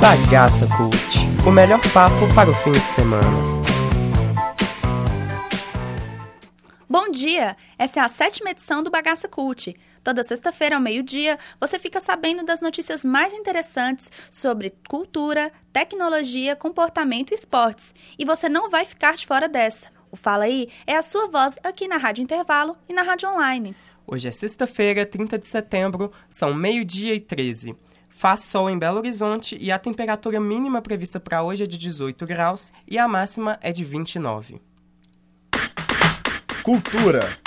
Bagaça Cult, o melhor papo para o fim de semana. Bom dia! Essa é a sétima edição do Bagaça Cult. Toda sexta-feira, ao meio-dia, você fica sabendo das notícias mais interessantes sobre cultura, tecnologia, comportamento e esportes. E você não vai ficar de fora dessa. O Fala Aí é a sua voz aqui na Rádio Intervalo e na Rádio Online. Hoje é sexta-feira, 30 de setembro, são meio-dia e 13. Faz sol em Belo Horizonte e a temperatura mínima prevista para hoje é de 18 graus e a máxima é de 29. Cultura.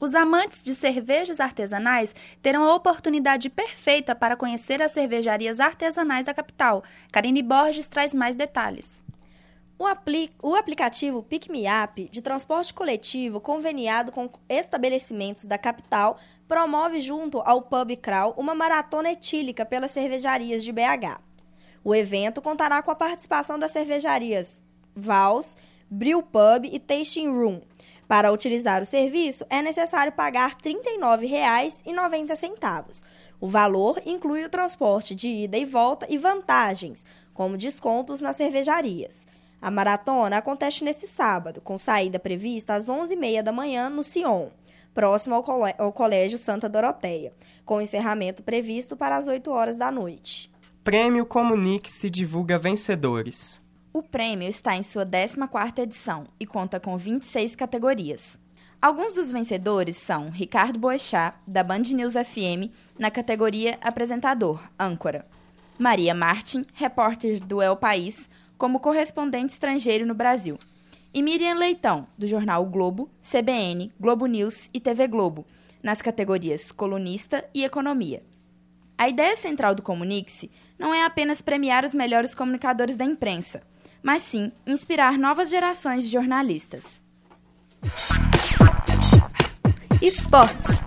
Os amantes de cervejas artesanais terão a oportunidade perfeita para conhecer as cervejarias artesanais da capital. Karine Borges traz mais detalhes. O, apli o aplicativo Pick Me Up, de transporte coletivo conveniado com estabelecimentos da capital, promove junto ao Pub Crawl uma maratona etílica pelas cervejarias de BH. O evento contará com a participação das cervejarias Vals, Brew Pub e Tasting Room. Para utilizar o serviço, é necessário pagar R$ 39,90. O valor inclui o transporte de ida e volta e vantagens, como descontos nas cervejarias. A maratona acontece nesse sábado, com saída prevista às 11h30 da manhã no Sion, próximo ao, ao Colégio Santa Doroteia, com encerramento previsto para as 8 horas da noite. Prêmio Comunique se divulga vencedores. O prêmio está em sua 14ª edição e conta com 26 categorias. Alguns dos vencedores são Ricardo Boechat, da Band News FM, na categoria Apresentador, âncora. Maria Martin, repórter do El País, como correspondente estrangeiro no Brasil. E Miriam Leitão, do jornal o Globo, CBN, Globo News e TV Globo, nas categorias colunista e economia. A ideia central do Comunique-se não é apenas premiar os melhores comunicadores da imprensa, mas sim inspirar novas gerações de jornalistas. Esportes.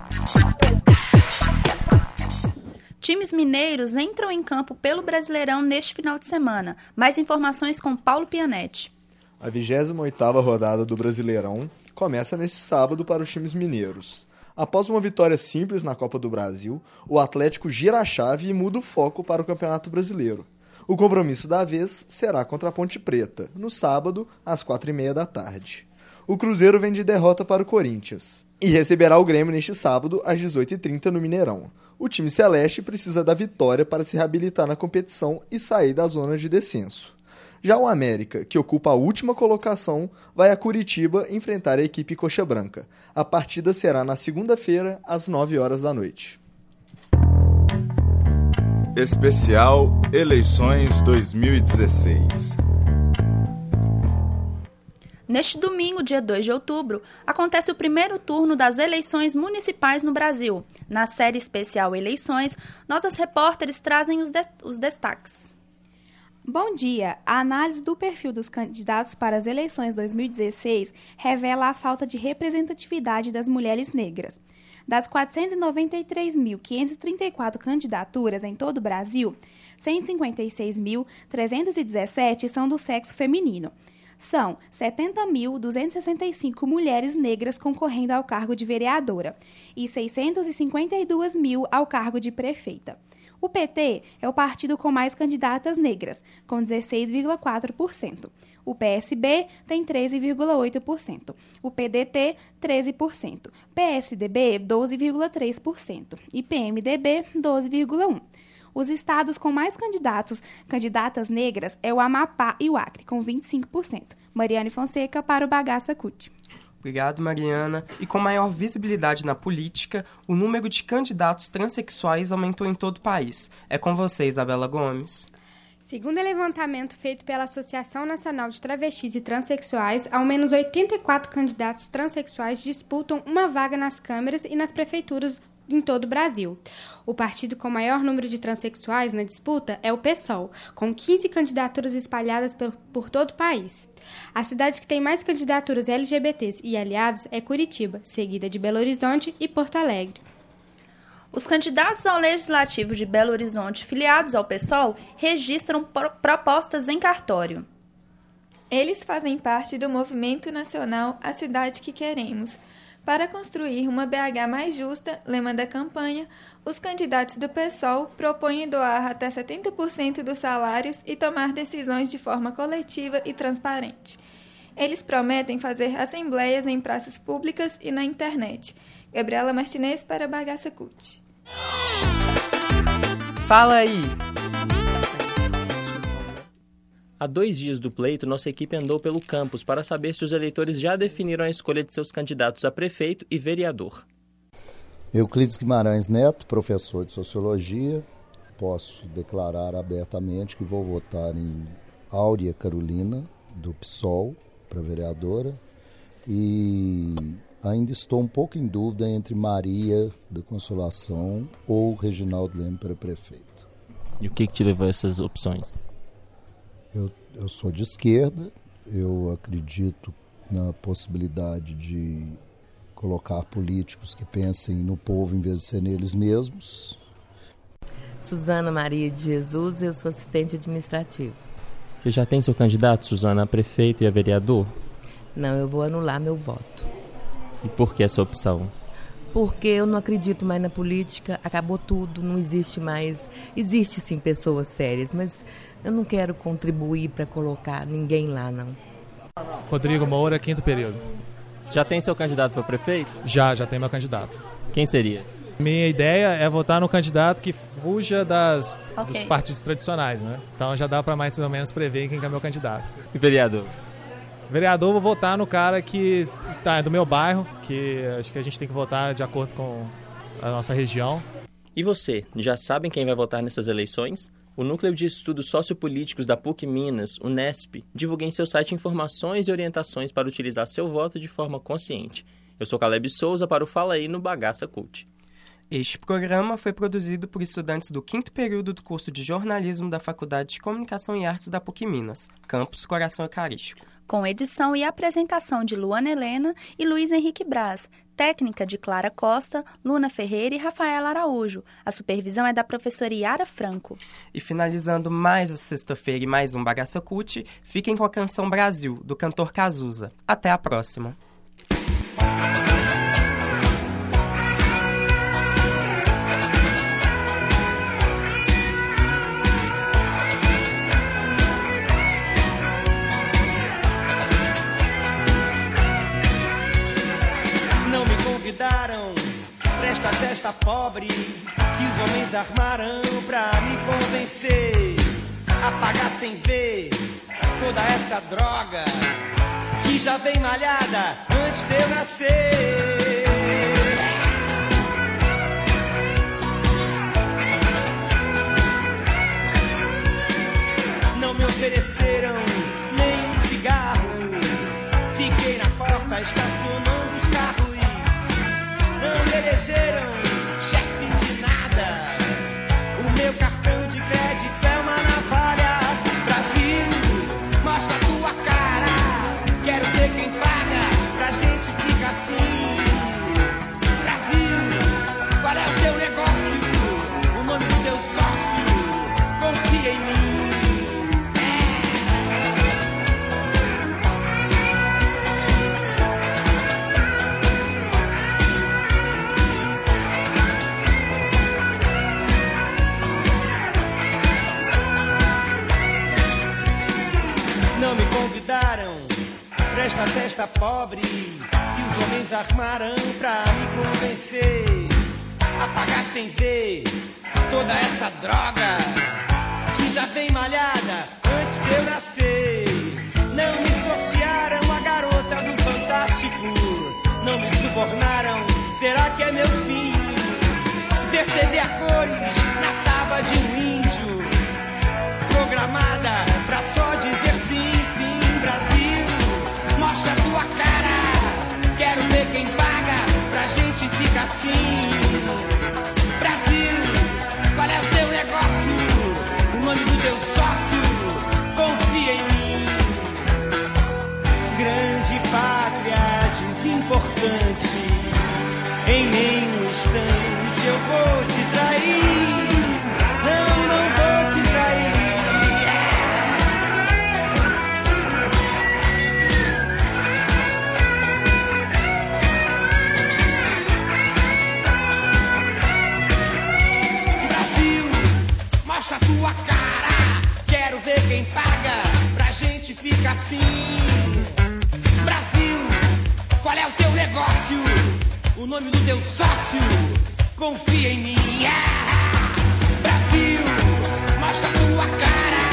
Times mineiros entram em campo pelo Brasileirão neste final de semana. Mais informações com Paulo Pianetti. A 28ª rodada do Brasileirão começa nesse sábado para os times mineiros. Após uma vitória simples na Copa do Brasil, o Atlético gira a chave e muda o foco para o Campeonato Brasileiro. O compromisso da vez será contra a Ponte Preta, no sábado, às quatro e meia da tarde. O Cruzeiro vem de derrota para o Corinthians e receberá o Grêmio neste sábado, às 18h30, no Mineirão o time celeste precisa da vitória para se reabilitar na competição e sair da zona de descenso. Já o América, que ocupa a última colocação, vai a Curitiba enfrentar a equipe Coxa Branca. A partida será na segunda-feira, às 9 horas da noite. Especial Eleições 2016 Neste domingo, dia 2 de outubro, acontece o primeiro turno das eleições municipais no Brasil. Na série especial Eleições, nossas repórteres trazem os, de os destaques. Bom dia! A análise do perfil dos candidatos para as eleições 2016 revela a falta de representatividade das mulheres negras. Das 493.534 candidaturas em todo o Brasil, 156.317 são do sexo feminino são 70.265 mulheres negras concorrendo ao cargo de vereadora e 652 mil ao cargo de prefeita. O PT é o partido com mais candidatas negras, com 16,4%. O PSB tem 13,8%. O PDT, 13%. PSDB, 12,3%. E PMDB, 12,1%. Os estados com mais candidatos, candidatas negras é o Amapá e o Acre, com 25%. Mariane Fonseca para o Bagaça CUT. Obrigado, Mariana. E com maior visibilidade na política, o número de candidatos transexuais aumentou em todo o país. É com você, Isabela Gomes. Segundo o levantamento feito pela Associação Nacional de Travestis e Transsexuais, ao menos 84 candidatos transexuais disputam uma vaga nas câmeras e nas prefeituras em todo o Brasil. O partido com maior número de transexuais na disputa é o PSOL, com 15 candidaturas espalhadas por, por todo o país. A cidade que tem mais candidaturas LGBTs e aliados é Curitiba, seguida de Belo Horizonte e Porto Alegre. Os candidatos ao Legislativo de Belo Horizonte filiados ao PSOL registram propostas em cartório. Eles fazem parte do movimento nacional A Cidade que Queremos, Para construir uma BH mais justa, lema da campanha, os candidatos do PSOL propõem doar até 70% dos salários e tomar decisões de forma coletiva e transparente. Eles prometem fazer assembleias em praças públicas e na internet. Gabriela Martinez para Bagaça Cult. Fala aí! Há dois dias do pleito, nossa equipe andou pelo campus para saber se os eleitores já definiram a escolha de seus candidatos a prefeito e vereador. Euclides Guimarães Neto, professor de Sociologia, posso declarar abertamente que vou votar em Áurea Carolina, do PSOL, para vereadora, e ainda estou um pouco em dúvida entre Maria da Consolação ou Reginaldo Leme para prefeito. E o que, que te levou a essas opções? Eu, eu sou de esquerda, eu acredito na possibilidade de colocar políticos que pensem no povo em vez de ser neles mesmos. Suzana Maria de Jesus, eu sou assistente administrativa. Você já tem seu candidato, Suzana, a prefeito e a vereador? Não, eu vou anular meu voto. E por que essa opção? Porque eu não acredito mais na política, acabou tudo, não existe mais. Existe sim pessoas sérias, mas eu não quero contribuir para colocar ninguém lá, não. Rodrigo Moura, quinto período. Você já tem seu candidato para prefeito? Já, já tem meu candidato. Quem seria? Minha ideia é votar no candidato que fuja das, okay. dos partidos tradicionais, né? Então já dá para mais ou menos prever quem é meu candidato. E vereador? Vereador, vou votar no cara que tá do meu bairro, que acho que a gente tem que votar de acordo com a nossa região. E você, já sabem quem vai votar nessas eleições? O Núcleo de Estudos Sociopolíticos da PUC Minas, o NESP, divulga em seu site informações e orientações para utilizar seu voto de forma consciente. Eu sou Caleb Souza para o Fala aí no Bagaça Cult. Este programa foi produzido por estudantes do quinto período do curso de jornalismo da Faculdade de Comunicação e Artes da PUC Minas, campus Coração Eucarístico. Com edição e apresentação de Luana Helena e Luiz Henrique Braz, técnica de Clara Costa, Luna Ferreira e Rafaela Araújo. A supervisão é da professora Yara Franco. E finalizando mais a sexta-feira e mais um Bagaça Cult, fiquem com a canção Brasil, do cantor Cazuza. Até a próxima! Testa pobre que os homens armaram pra me convencer a pagar sem ver toda essa droga que já vem malhada antes de eu nascer. Não me ofereceram nem um cigarro. Fiquei na porta estacionando Presta testa pobre que os homens armaram pra me convencer a pagar sem ver toda essa droga que já vem malhada antes de eu nascer. Não me sortearam a garota do Fantástico, não me subornaram. Será que é meu fim? Fica assim. Brasil, qual é o teu negócio? O nome do teu sócio? Confia em mim. Ah, Brasil, mostra tua cara,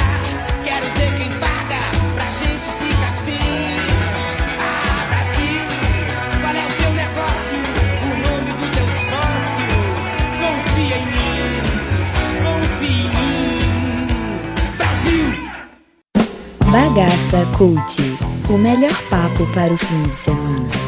Bagaça Cult, o melhor papo para o fim de semana.